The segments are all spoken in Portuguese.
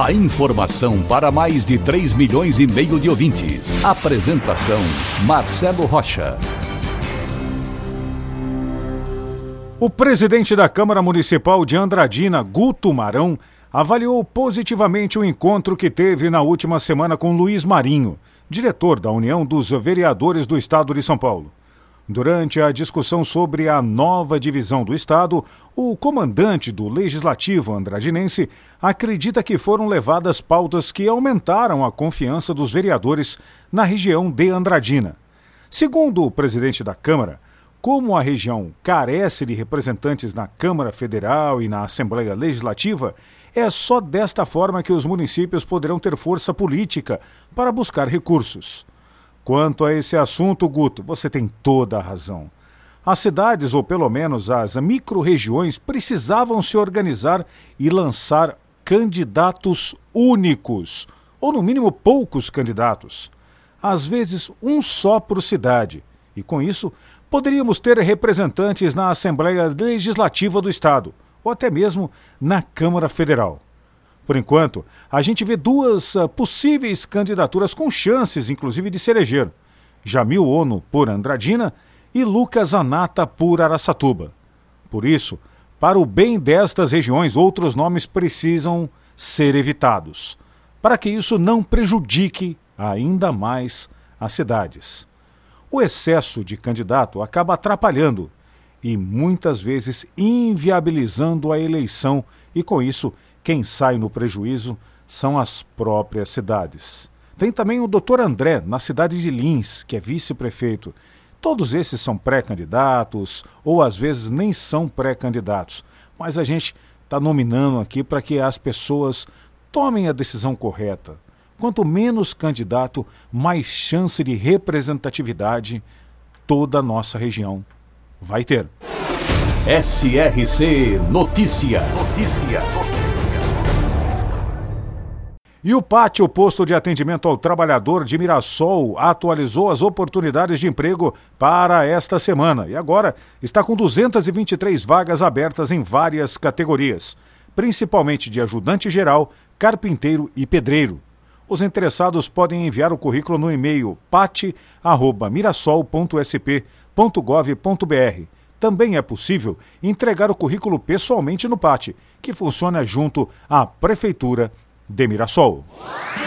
A informação para mais de 3 milhões e meio de ouvintes. Apresentação Marcelo Rocha. O presidente da Câmara Municipal de Andradina, Guto Marão, avaliou positivamente o encontro que teve na última semana com Luiz Marinho, diretor da União dos Vereadores do Estado de São Paulo. Durante a discussão sobre a nova divisão do Estado, o comandante do Legislativo andradinense acredita que foram levadas pautas que aumentaram a confiança dos vereadores na região de Andradina. Segundo o presidente da Câmara, como a região carece de representantes na Câmara Federal e na Assembleia Legislativa, é só desta forma que os municípios poderão ter força política para buscar recursos. Quanto a esse assunto, Guto, você tem toda a razão. As cidades, ou pelo menos as micro-regiões, precisavam se organizar e lançar candidatos únicos, ou no mínimo poucos candidatos. Às vezes, um só por cidade. E com isso, poderíamos ter representantes na Assembleia Legislativa do Estado, ou até mesmo na Câmara Federal. Por enquanto, a gente vê duas uh, possíveis candidaturas com chances, inclusive, de se eleger: Jamil Ono por Andradina e Lucas Anata por Araçatuba. Por isso, para o bem destas regiões, outros nomes precisam ser evitados, para que isso não prejudique ainda mais as cidades. O excesso de candidato acaba atrapalhando e muitas vezes inviabilizando a eleição e, com isso, quem sai no prejuízo são as próprias cidades. Tem também o Dr. André, na cidade de Lins, que é vice-prefeito. Todos esses são pré-candidatos ou às vezes nem são pré-candidatos, mas a gente está nominando aqui para que as pessoas tomem a decisão correta. Quanto menos candidato, mais chance de representatividade toda a nossa região vai ter. SRC Notícia. Notícia. E o Pátio Posto de Atendimento ao Trabalhador de Mirassol atualizou as oportunidades de emprego para esta semana e agora está com 223 vagas abertas em várias categorias, principalmente de ajudante geral, carpinteiro e pedreiro. Os interessados podem enviar o currículo no e-mail pate@mirassol.sp.gov.br. Também é possível entregar o currículo pessoalmente no PAT, que funciona junto à Prefeitura de Mirassol.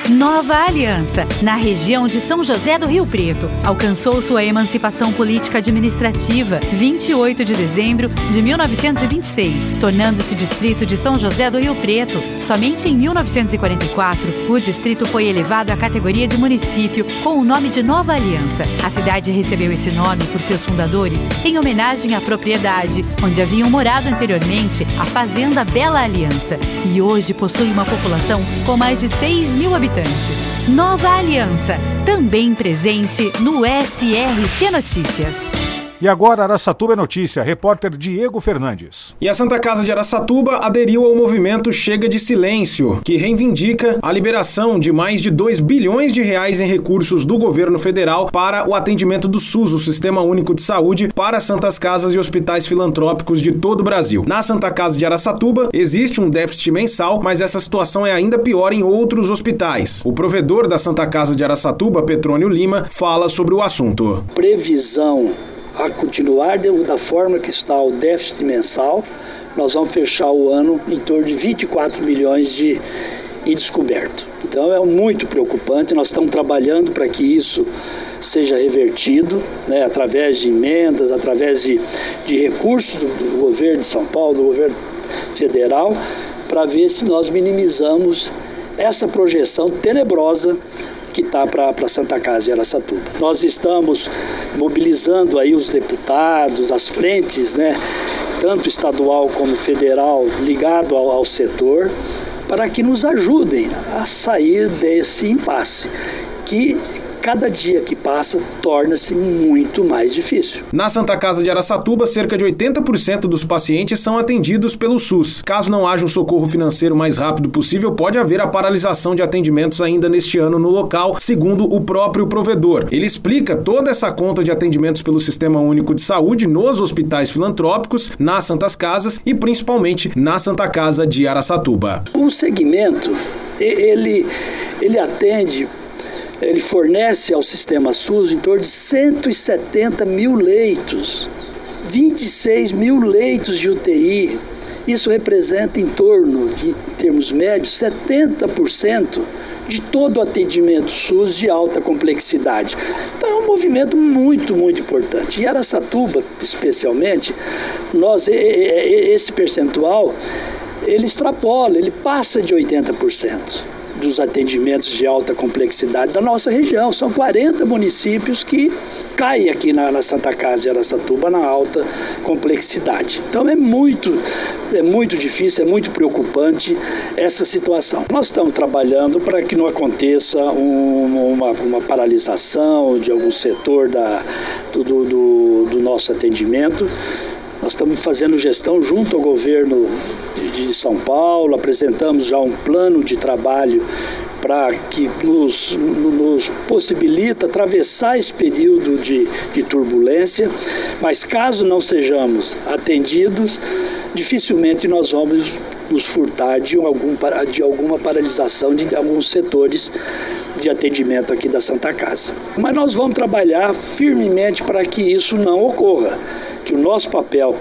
Nova Aliança, na região de São José do Rio Preto, alcançou sua emancipação política administrativa 28 de dezembro de 1926, tornando-se distrito de São José do Rio Preto. Somente em 1944, o distrito foi elevado à categoria de município com o nome de Nova Aliança. A cidade recebeu esse nome por seus fundadores em homenagem à propriedade onde haviam morado anteriormente a Fazenda Bela Aliança e hoje possui uma população com mais de 6 mil habitantes. Nova Aliança, também presente no SRC Notícias. E agora Araçatuba é notícia, repórter Diego Fernandes. E a Santa Casa de Araçatuba aderiu ao movimento Chega de Silêncio, que reivindica a liberação de mais de 2 bilhões de reais em recursos do governo federal para o atendimento do SUS, o Sistema Único de Saúde, para santas casas e hospitais filantrópicos de todo o Brasil. Na Santa Casa de Araçatuba existe um déficit mensal, mas essa situação é ainda pior em outros hospitais. O provedor da Santa Casa de Araçatuba, Petrônio Lima, fala sobre o assunto. Previsão a continuar da forma que está o déficit mensal, nós vamos fechar o ano em torno de 24 milhões de indescoberto. Então é muito preocupante, nós estamos trabalhando para que isso seja revertido, né, através de emendas, através de, de recursos do, do governo de São Paulo, do governo federal, para ver se nós minimizamos essa projeção tenebrosa que está para Santa Casa de Aracatuba. Nós estamos mobilizando aí os deputados, as frentes, né, tanto estadual como federal, ligado ao, ao setor, para que nos ajudem a sair desse impasse. que cada dia que passa torna-se muito mais difícil. Na Santa Casa de Araçatuba, cerca de 80% dos pacientes são atendidos pelo SUS. Caso não haja um socorro financeiro mais rápido possível, pode haver a paralisação de atendimentos ainda neste ano no local, segundo o próprio provedor. Ele explica toda essa conta de atendimentos pelo Sistema Único de Saúde nos hospitais filantrópicos, nas Santas Casas e principalmente na Santa Casa de Araçatuba. O segmento, ele, ele atende ele fornece ao sistema SUS em torno de 170 mil leitos, 26 mil leitos de UTI. Isso representa em torno, de, em termos médios, 70% de todo o atendimento SUS de alta complexidade. Então é um movimento muito, muito importante. Em Aracatuba, especialmente, nós esse percentual ele extrapola, ele passa de 80% dos atendimentos de alta complexidade da nossa região. São 40 municípios que caem aqui na, na, Santa Casa de Aracatuba na alta complexidade. Então é muito, é muito difícil, é muito preocupante essa situação. Nós estamos trabalhando para que não aconteça um, uma, uma, paralisação de algum setor da, do, do, do nosso atendimento. Nós estamos fazendo gestão junto ao governo de São Paulo, apresentamos já um plano de trabalho para que nos, nos, possibilita atravessar esse período de, de turbulência, mas caso não sejamos atendidos, dificilmente nós vamos nos furtar de, algum, de alguma paralisação de alguns setores de atendimento aqui da Santa Casa. Mas nós vamos trabalhar firmemente para que isso não ocorra, que o nosso papel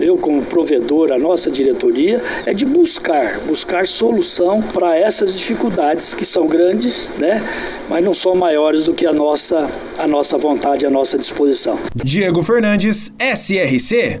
eu como provedor, a nossa diretoria, é de buscar, buscar solução para essas dificuldades que são grandes, né? mas não são maiores do que a nossa, a nossa vontade, a nossa disposição. Diego Fernandes, SRC.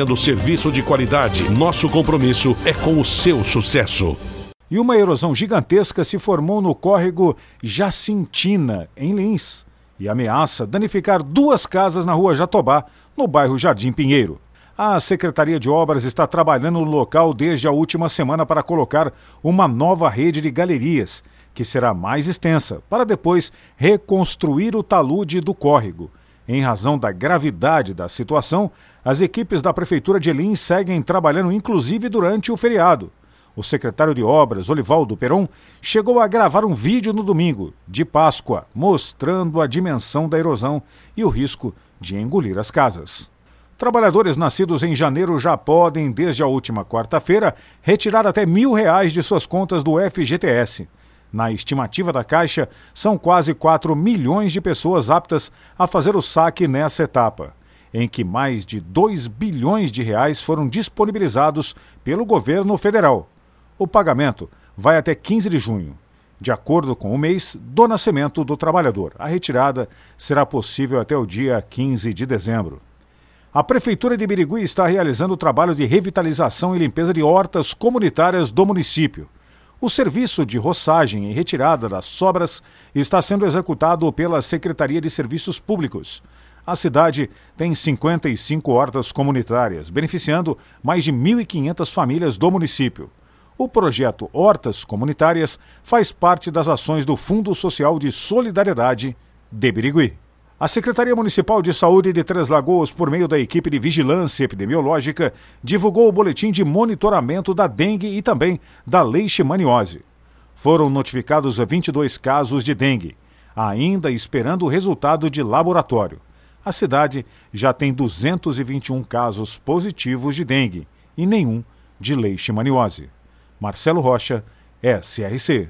oferecendo serviço de qualidade. Nosso compromisso é com o seu sucesso. E uma erosão gigantesca se formou no córrego Jacintina, em Lins, e ameaça danificar duas casas na rua Jatobá, no bairro Jardim Pinheiro. A Secretaria de Obras está trabalhando no local desde a última semana para colocar uma nova rede de galerias, que será mais extensa, para depois reconstruir o talude do córrego. Em razão da gravidade da situação, as equipes da Prefeitura de Elim seguem trabalhando inclusive durante o feriado. O secretário de Obras, Olivaldo Peron, chegou a gravar um vídeo no domingo, de Páscoa, mostrando a dimensão da erosão e o risco de engolir as casas. Trabalhadores nascidos em janeiro já podem, desde a última quarta-feira, retirar até mil reais de suas contas do FGTS. Na estimativa da Caixa, são quase 4 milhões de pessoas aptas a fazer o saque nessa etapa em que mais de 2 bilhões de reais foram disponibilizados pelo governo federal. O pagamento vai até 15 de junho. De acordo com o mês do nascimento do trabalhador, a retirada será possível até o dia 15 de dezembro. A Prefeitura de Birigui está realizando o trabalho de revitalização e limpeza de hortas comunitárias do município. O serviço de roçagem e retirada das sobras está sendo executado pela Secretaria de Serviços Públicos a cidade tem 55 hortas comunitárias, beneficiando mais de 1.500 famílias do município. O projeto Hortas Comunitárias faz parte das ações do Fundo Social de Solidariedade de Birigui. A Secretaria Municipal de Saúde de Três Lagoas, por meio da equipe de vigilância epidemiológica, divulgou o boletim de monitoramento da dengue e também da leishmaniose. Foram notificados 22 casos de dengue, ainda esperando o resultado de laboratório a cidade já tem 221 casos positivos de dengue e nenhum de leishmaniose. Marcelo Rocha, SRC.